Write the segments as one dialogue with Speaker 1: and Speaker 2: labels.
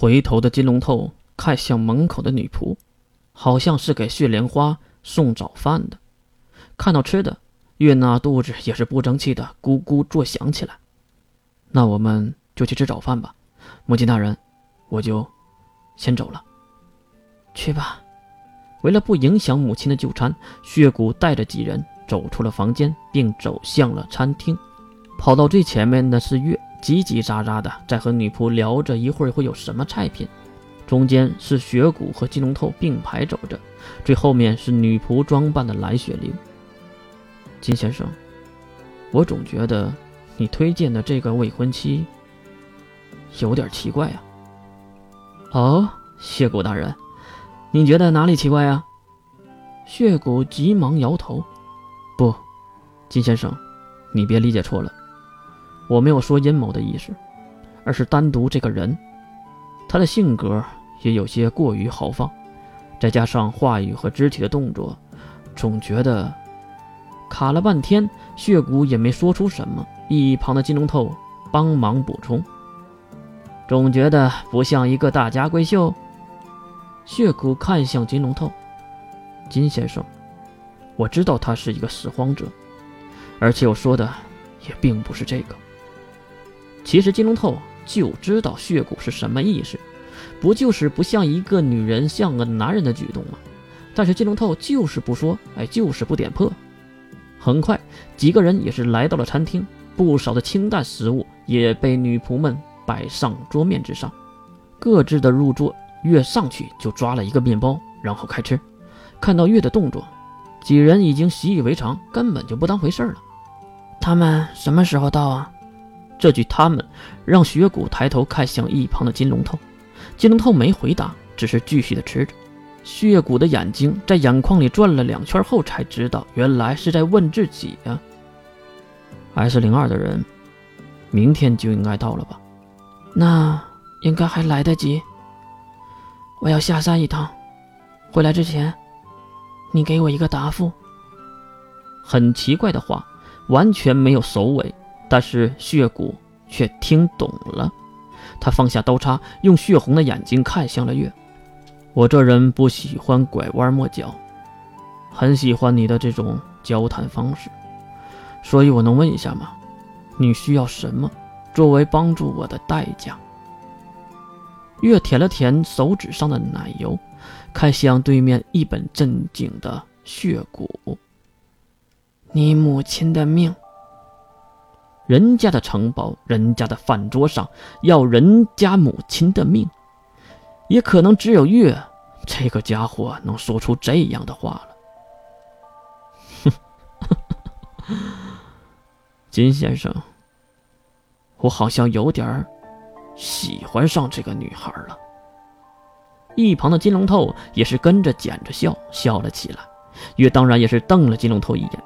Speaker 1: 回头的金龙头看向门口的女仆，好像是给血莲花送早饭的。看到吃的，月娜肚子也是不争气的咕咕作响起来。那我们就去吃早饭吧，母亲大人，我就先走了。
Speaker 2: 去吧。
Speaker 1: 为了不影响母亲的就餐，血骨带着几人走出了房间，并走向了餐厅。跑到最前面的是月，叽叽喳喳的在和女仆聊着一会儿会有什么菜品。中间是雪骨和金龙透并排走着，最后面是女仆装扮的蓝雪玲。金先生，我总觉得你推荐的这个未婚妻有点奇怪啊。
Speaker 2: 哦，血骨大人，你觉得哪里奇怪啊？
Speaker 1: 血骨急忙摇头：“不，金先生，你别理解错了。”我没有说阴谋的意思，而是单独这个人，他的性格也有些过于豪放，再加上话语和肢体的动作，总觉得卡了半天，血骨也没说出什么。一旁的金龙头帮忙补充，总觉得不像一个大家闺秀。血骨看向金龙头，金先生，我知道他是一个拾荒者，而且我说的也并不是这个。其实金龙透就知道血骨是什么意思，不就是不像一个女人像个男人的举动吗？但是金龙透就是不说，哎，就是不点破。很快，几个人也是来到了餐厅，不少的清淡食物也被女仆们摆上桌面之上，各自的入座。月上去就抓了一个面包，然后开吃。看到月的动作，几人已经习以为常，根本就不当回事了。
Speaker 2: 他们什么时候到啊？
Speaker 1: 这句“他们”让雪谷抬头看向一旁的金龙头，金龙头没回答，只是继续的吃着。血谷的眼睛在眼眶里转了两圈后，才知道原来是在问自己呀。S 零二的人，明天就应该到了吧？
Speaker 2: 那应该还来得及。我要下山一趟，回来之前，你给我一个答复。
Speaker 1: 很奇怪的话，完全没有首尾。但是血骨却听懂了，他放下刀叉，用血红的眼睛看向了月。我这人不喜欢拐弯抹角，很喜欢你的这种交谈方式，所以我能问一下吗？你需要什么作为帮助我的代价？月舔了舔手指上的奶油，看向对面一本正经的血骨：“
Speaker 2: 你母亲的命。”
Speaker 1: 人家的城堡，人家的饭桌上，要人家母亲的命，也可能只有月这个家伙能说出这样的话了。金先生，我好像有点喜欢上这个女孩了。一旁的金龙头也是跟着捡着笑，笑了起来。月当然也是瞪了金龙头一眼，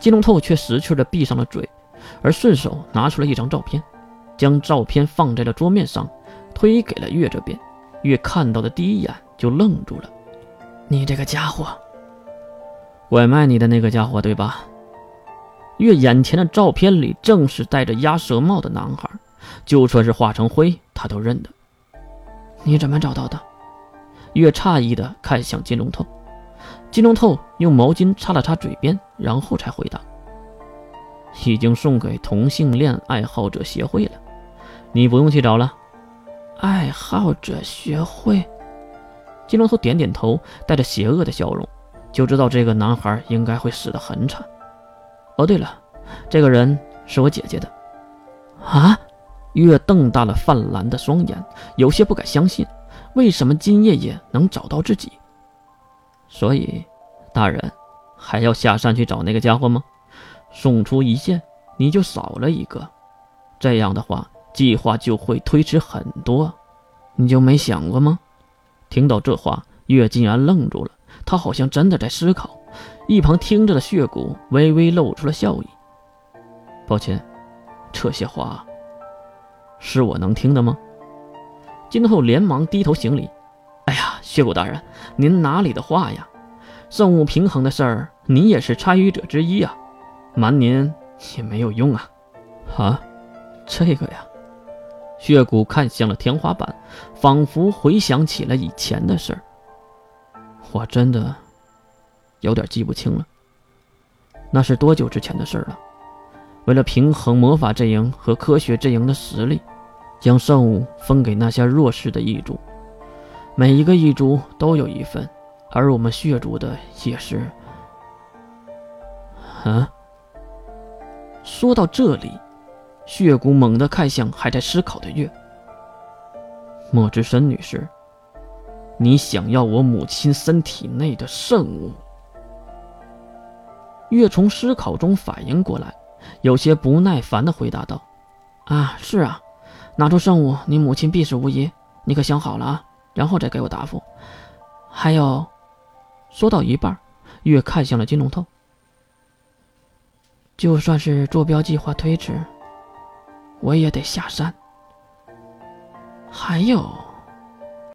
Speaker 1: 金龙头却识趣的闭上了嘴。而顺手拿出了一张照片，将照片放在了桌面上，推给了月这边。月看到的第一眼就愣住了：“
Speaker 2: 你这个家伙，
Speaker 1: 拐卖你的那个家伙，对吧？”月眼前的照片里正是戴着鸭舌帽的男孩，就算是化成灰，他都认得。
Speaker 2: 你怎么找到的？
Speaker 1: 月诧异的看向金龙透，金龙透用毛巾擦了擦嘴边，然后才回答。已经送给同性恋爱好者协会了，你不用去找了。
Speaker 2: 爱好者协会，
Speaker 1: 金龙头点点头，带着邪恶的笑容，就知道这个男孩应该会死得很惨。哦，对了，这个人是我姐姐的。
Speaker 2: 啊！
Speaker 1: 月瞪大了泛蓝的双眼，有些不敢相信，为什么金爷爷能找到自己？所以，大人还要下山去找那个家伙吗？送出一件，你就少了一个，这样的话，计划就会推迟很多。你就没想过吗？听到这话，月竟然愣住了，他好像真的在思考。一旁听着的血骨微微露出了笑意。抱歉，这些话是我能听的吗？金后连忙低头行礼。哎呀，血骨大人，您哪里的话呀？圣物平衡的事儿，你也是参与者之一啊。瞒您也没有用啊！啊，这个呀，血骨看向了天花板，仿佛回想起了以前的事儿。我真的有点记不清了，那是多久之前的事了？为了平衡魔法阵营和科学阵营的实力，将圣物分给那些弱势的异族，每一个异族都有一份，而我们血族的也是。啊！说到这里。血骨猛地看向还在思考的月。莫之深女士，你想要我母亲身体内的圣物？月从思考中反应过来，有些不耐烦的回答道：“
Speaker 2: 啊，是啊，拿出圣物，你母亲必死无疑。你可想好了啊？然后再给我答复。还有，
Speaker 1: 说到一半，月看向了金龙头。
Speaker 2: 就算是坐标计划推迟。”我也得下山。还有。